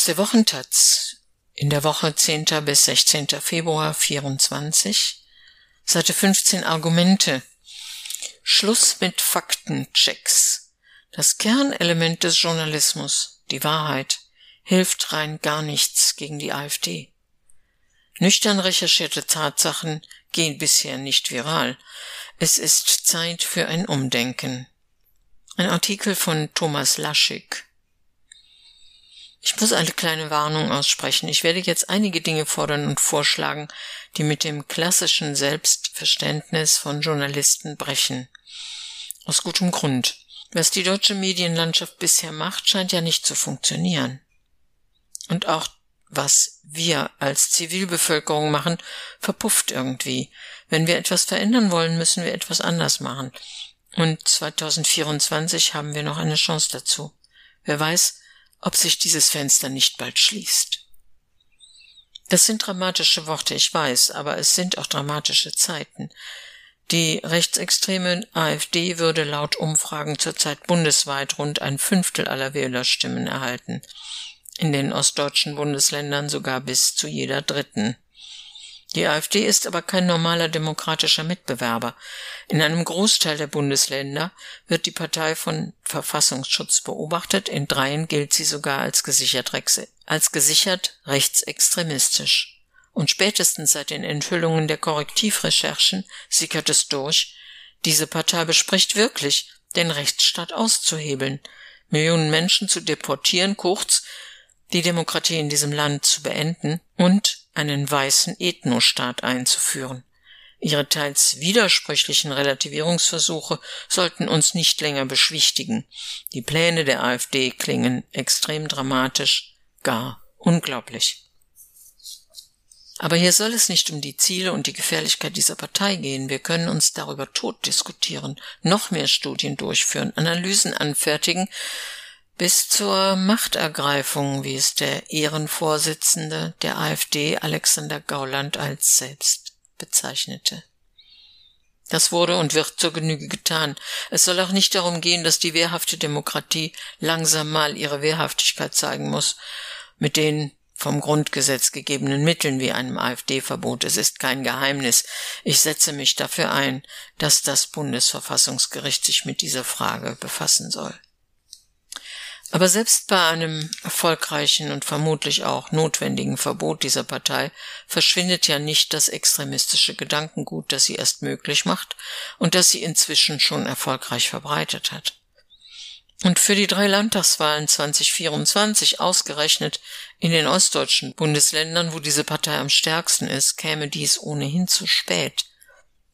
Aus der Wochentaz in der Woche 10. bis 16. Februar 24, Seite 15 Argumente. Schluss mit Faktenchecks. Das Kernelement des Journalismus, die Wahrheit, hilft rein gar nichts gegen die AfD. Nüchtern recherchierte Tatsachen gehen bisher nicht viral. Es ist Zeit für ein Umdenken. Ein Artikel von Thomas Laschig. Ich muss eine kleine Warnung aussprechen. Ich werde jetzt einige Dinge fordern und vorschlagen, die mit dem klassischen Selbstverständnis von Journalisten brechen. Aus gutem Grund. Was die deutsche Medienlandschaft bisher macht, scheint ja nicht zu funktionieren. Und auch was wir als Zivilbevölkerung machen, verpufft irgendwie. Wenn wir etwas verändern wollen, müssen wir etwas anders machen. Und 2024 haben wir noch eine Chance dazu. Wer weiß, ob sich dieses Fenster nicht bald schließt. Das sind dramatische Worte, ich weiß, aber es sind auch dramatische Zeiten. Die rechtsextreme AfD würde laut Umfragen zurzeit bundesweit rund ein Fünftel aller Wählerstimmen erhalten, in den ostdeutschen Bundesländern sogar bis zu jeder dritten. Die AfD ist aber kein normaler demokratischer Mitbewerber. In einem Großteil der Bundesländer wird die Partei von Verfassungsschutz beobachtet, in dreien gilt sie sogar als gesichert, als gesichert rechtsextremistisch. Und spätestens seit den Enthüllungen der Korrektivrecherchen sickert es durch, diese Partei bespricht wirklich, den Rechtsstaat auszuhebeln, Millionen Menschen zu deportieren, kurz die Demokratie in diesem Land zu beenden und einen weißen Ethnostaat einzuführen. Ihre teils widersprüchlichen Relativierungsversuche sollten uns nicht länger beschwichtigen. Die Pläne der AfD klingen extrem dramatisch, gar unglaublich. Aber hier soll es nicht um die Ziele und die Gefährlichkeit dieser Partei gehen. Wir können uns darüber tot diskutieren, noch mehr Studien durchführen, Analysen anfertigen, bis zur Machtergreifung, wie es der Ehrenvorsitzende der AfD Alexander Gauland als selbst bezeichnete. Das wurde und wird zur Genüge getan. Es soll auch nicht darum gehen, dass die wehrhafte Demokratie langsam mal ihre Wehrhaftigkeit zeigen muss, mit den vom Grundgesetz gegebenen Mitteln wie einem AfD-Verbot. Es ist kein Geheimnis. Ich setze mich dafür ein, dass das Bundesverfassungsgericht sich mit dieser Frage befassen soll. Aber selbst bei einem erfolgreichen und vermutlich auch notwendigen Verbot dieser Partei verschwindet ja nicht das extremistische Gedankengut, das sie erst möglich macht und das sie inzwischen schon erfolgreich verbreitet hat. Und für die drei Landtagswahlen 2024 ausgerechnet in den ostdeutschen Bundesländern, wo diese Partei am stärksten ist, käme dies ohnehin zu spät.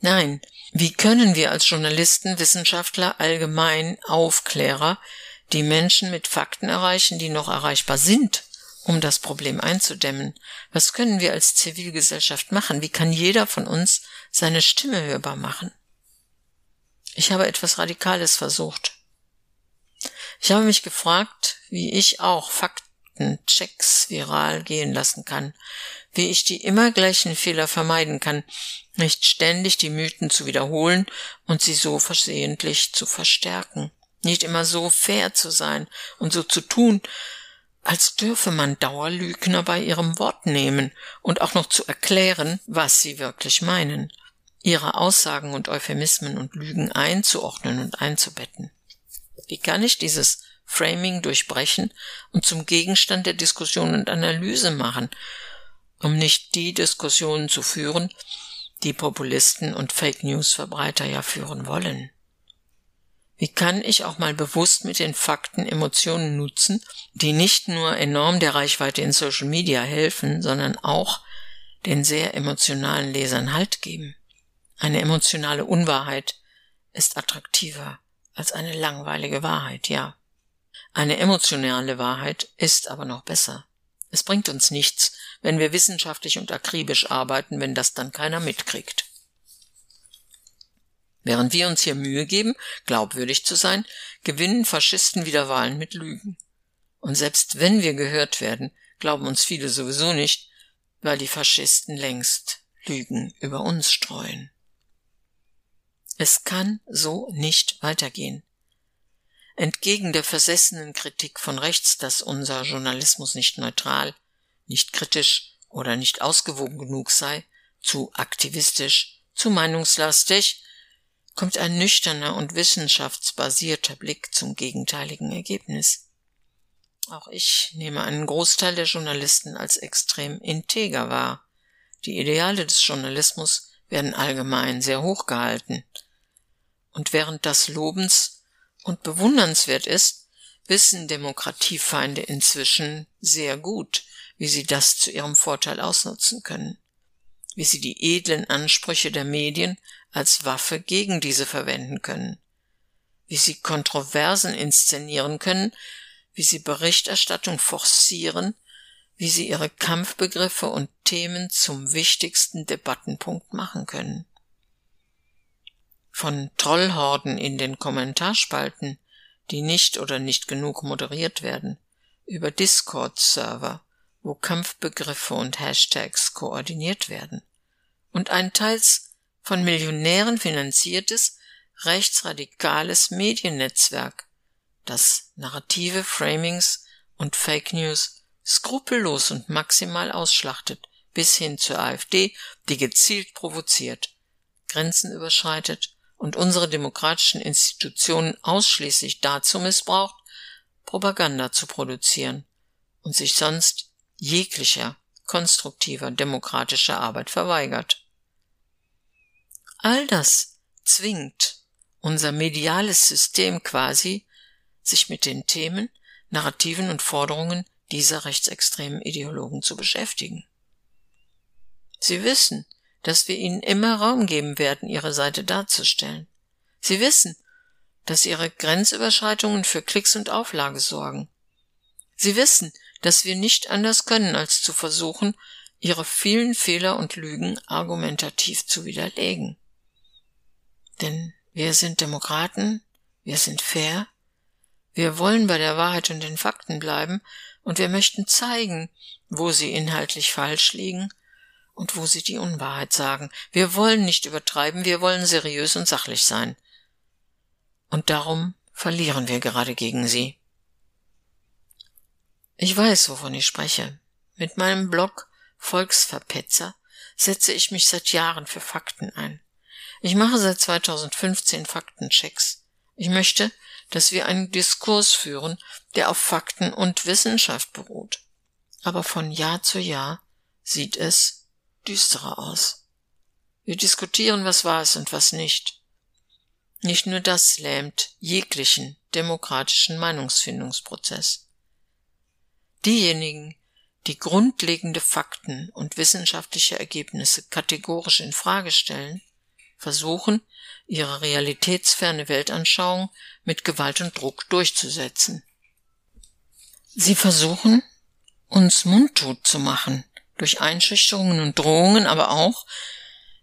Nein, wie können wir als Journalisten, Wissenschaftler, allgemein Aufklärer die Menschen mit Fakten erreichen, die noch erreichbar sind, um das Problem einzudämmen. Was können wir als Zivilgesellschaft machen? Wie kann jeder von uns seine Stimme hörbar machen? Ich habe etwas Radikales versucht. Ich habe mich gefragt, wie ich auch Faktenchecks viral gehen lassen kann, wie ich die immer gleichen Fehler vermeiden kann, nicht ständig die Mythen zu wiederholen und sie so versehentlich zu verstärken nicht immer so fair zu sein und so zu tun, als dürfe man Dauerlügner bei ihrem Wort nehmen und auch noch zu erklären, was sie wirklich meinen, ihre Aussagen und Euphemismen und Lügen einzuordnen und einzubetten. Wie kann ich dieses Framing durchbrechen und zum Gegenstand der Diskussion und Analyse machen, um nicht die Diskussionen zu führen, die Populisten und Fake News Verbreiter ja führen wollen? Wie kann ich auch mal bewusst mit den Fakten Emotionen nutzen, die nicht nur enorm der Reichweite in Social Media helfen, sondern auch den sehr emotionalen Lesern Halt geben? Eine emotionale Unwahrheit ist attraktiver als eine langweilige Wahrheit, ja. Eine emotionale Wahrheit ist aber noch besser. Es bringt uns nichts, wenn wir wissenschaftlich und akribisch arbeiten, wenn das dann keiner mitkriegt. Während wir uns hier Mühe geben, glaubwürdig zu sein, gewinnen Faschisten wieder Wahlen mit Lügen. Und selbst wenn wir gehört werden, glauben uns viele sowieso nicht, weil die Faschisten längst Lügen über uns streuen. Es kann so nicht weitergehen. entgegen der versessenen Kritik von rechts, dass unser Journalismus nicht neutral, nicht kritisch oder nicht ausgewogen genug sei, zu aktivistisch, zu meinungslastig, kommt ein nüchterner und wissenschaftsbasierter Blick zum gegenteiligen Ergebnis. Auch ich nehme einen Großteil der Journalisten als extrem integer wahr. Die Ideale des Journalismus werden allgemein sehr hoch gehalten. Und während das lobens und bewundernswert ist, wissen Demokratiefeinde inzwischen sehr gut, wie sie das zu ihrem Vorteil ausnutzen können, wie sie die edlen Ansprüche der Medien als Waffe gegen diese verwenden können, wie sie Kontroversen inszenieren können, wie sie Berichterstattung forcieren, wie sie ihre Kampfbegriffe und Themen zum wichtigsten Debattenpunkt machen können. Von Trollhorden in den Kommentarspalten, die nicht oder nicht genug moderiert werden, über Discord-Server, wo Kampfbegriffe und Hashtags koordiniert werden, und ein teils von Millionären finanziertes rechtsradikales Mediennetzwerk, das narrative Framings und Fake News skrupellos und maximal ausschlachtet, bis hin zur AfD, die gezielt provoziert, Grenzen überschreitet und unsere demokratischen Institutionen ausschließlich dazu missbraucht, Propaganda zu produzieren und sich sonst jeglicher konstruktiver demokratischer Arbeit verweigert. All das zwingt unser mediales System quasi sich mit den Themen, Narrativen und Forderungen dieser rechtsextremen Ideologen zu beschäftigen. Sie wissen, dass wir ihnen immer Raum geben werden, ihre Seite darzustellen. Sie wissen, dass ihre Grenzüberschreitungen für Klicks und Auflage sorgen. Sie wissen, dass wir nicht anders können, als zu versuchen, ihre vielen Fehler und Lügen argumentativ zu widerlegen. Denn wir sind Demokraten, wir sind fair, wir wollen bei der Wahrheit und den Fakten bleiben und wir möchten zeigen, wo sie inhaltlich falsch liegen und wo sie die Unwahrheit sagen. Wir wollen nicht übertreiben, wir wollen seriös und sachlich sein. Und darum verlieren wir gerade gegen sie. Ich weiß, wovon ich spreche. Mit meinem Blog Volksverpetzer setze ich mich seit Jahren für Fakten ein. Ich mache seit 2015 Faktenchecks. Ich möchte, dass wir einen Diskurs führen, der auf Fakten und Wissenschaft beruht. Aber von Jahr zu Jahr sieht es düsterer aus. Wir diskutieren, was wahr ist und was nicht. Nicht nur das lähmt jeglichen demokratischen Meinungsfindungsprozess. Diejenigen, die grundlegende Fakten und wissenschaftliche Ergebnisse kategorisch in Frage stellen, versuchen, ihre realitätsferne Weltanschauung mit Gewalt und Druck durchzusetzen. Sie versuchen, uns mundtot zu machen, durch Einschüchterungen und Drohungen, aber auch,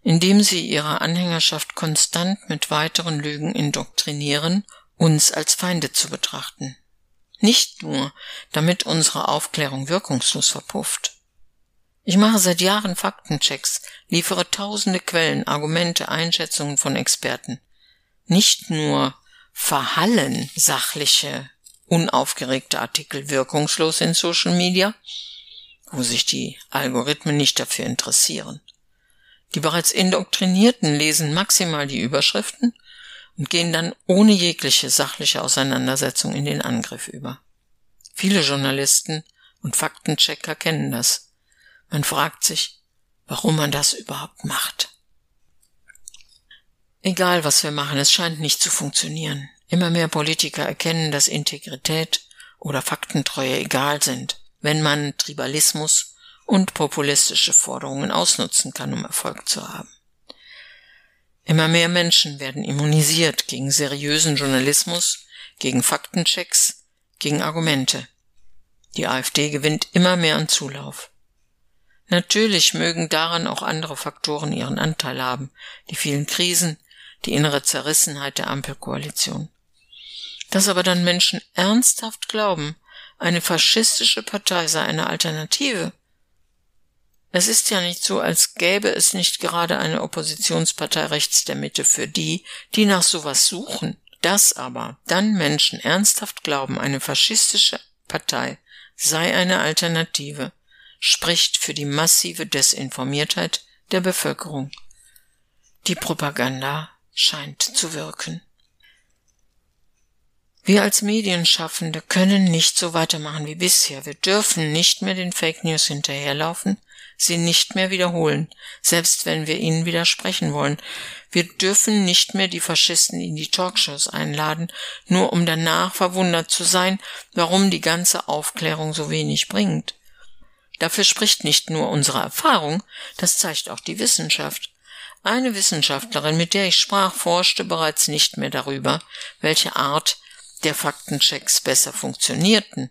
indem sie ihre Anhängerschaft konstant mit weiteren Lügen indoktrinieren, uns als Feinde zu betrachten. Nicht nur, damit unsere Aufklärung wirkungslos verpufft, ich mache seit Jahren Faktenchecks, liefere tausende Quellen, Argumente, Einschätzungen von Experten. Nicht nur verhallen sachliche, unaufgeregte Artikel wirkungslos in Social Media, wo sich die Algorithmen nicht dafür interessieren. Die bereits Indoktrinierten lesen maximal die Überschriften und gehen dann ohne jegliche sachliche Auseinandersetzung in den Angriff über. Viele Journalisten und Faktenchecker kennen das. Man fragt sich, warum man das überhaupt macht. Egal, was wir machen, es scheint nicht zu funktionieren. Immer mehr Politiker erkennen, dass Integrität oder Faktentreue egal sind, wenn man Tribalismus und populistische Forderungen ausnutzen kann, um Erfolg zu haben. Immer mehr Menschen werden immunisiert gegen seriösen Journalismus, gegen Faktenchecks, gegen Argumente. Die AfD gewinnt immer mehr an Zulauf. Natürlich mögen daran auch andere Faktoren ihren Anteil haben, die vielen Krisen, die innere Zerrissenheit der Ampelkoalition. Dass aber dann Menschen ernsthaft glauben, eine faschistische Partei sei eine Alternative. Es ist ja nicht so, als gäbe es nicht gerade eine Oppositionspartei rechts der Mitte für die, die nach sowas suchen. Dass aber dann Menschen ernsthaft glauben, eine faschistische Partei sei eine Alternative, spricht für die massive Desinformiertheit der Bevölkerung. Die Propaganda scheint zu wirken. Wir als Medienschaffende können nicht so weitermachen wie bisher. Wir dürfen nicht mehr den Fake News hinterherlaufen, sie nicht mehr wiederholen, selbst wenn wir ihnen widersprechen wollen. Wir dürfen nicht mehr die Faschisten in die Talkshows einladen, nur um danach verwundert zu sein, warum die ganze Aufklärung so wenig bringt. Dafür spricht nicht nur unsere Erfahrung, das zeigt auch die Wissenschaft. Eine Wissenschaftlerin, mit der ich sprach, forschte bereits nicht mehr darüber, welche Art der Faktenchecks besser funktionierten.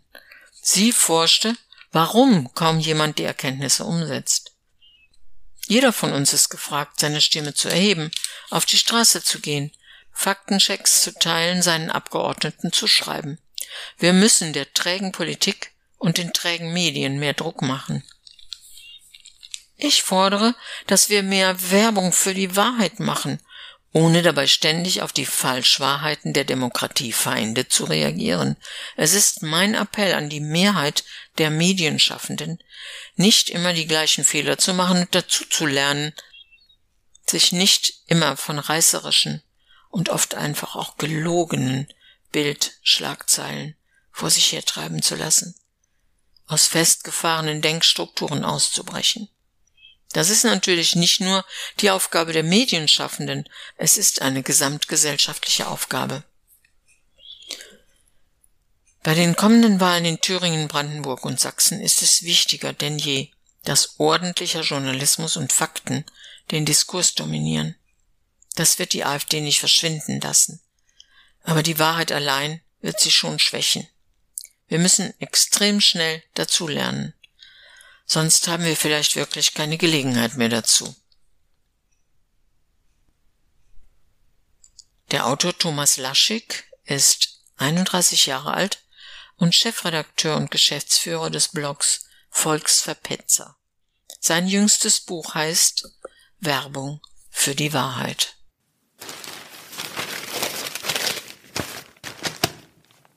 Sie forschte, warum kaum jemand die Erkenntnisse umsetzt. Jeder von uns ist gefragt, seine Stimme zu erheben, auf die Straße zu gehen, Faktenchecks zu teilen, seinen Abgeordneten zu schreiben. Wir müssen der trägen Politik und den trägen Medien mehr Druck machen. Ich fordere, dass wir mehr Werbung für die Wahrheit machen ohne dabei ständig auf die Falschwahrheiten der Demokratiefeinde zu reagieren. Es ist mein Appell an die Mehrheit der Medienschaffenden, nicht immer die gleichen Fehler zu machen und dazu zu lernen, sich nicht immer von reißerischen und oft einfach auch gelogenen Bildschlagzeilen vor sich hertreiben zu lassen, aus festgefahrenen Denkstrukturen auszubrechen. Das ist natürlich nicht nur die Aufgabe der Medienschaffenden, es ist eine gesamtgesellschaftliche Aufgabe. Bei den kommenden Wahlen in Thüringen, Brandenburg und Sachsen ist es wichtiger denn je, dass ordentlicher Journalismus und Fakten den Diskurs dominieren. Das wird die AfD nicht verschwinden lassen. Aber die Wahrheit allein wird sie schon schwächen. Wir müssen extrem schnell dazulernen sonst haben wir vielleicht wirklich keine Gelegenheit mehr dazu. Der Autor Thomas Laschig ist 31 Jahre alt und Chefredakteur und Geschäftsführer des Blogs Volksverpetzer. Sein jüngstes Buch heißt Werbung für die Wahrheit.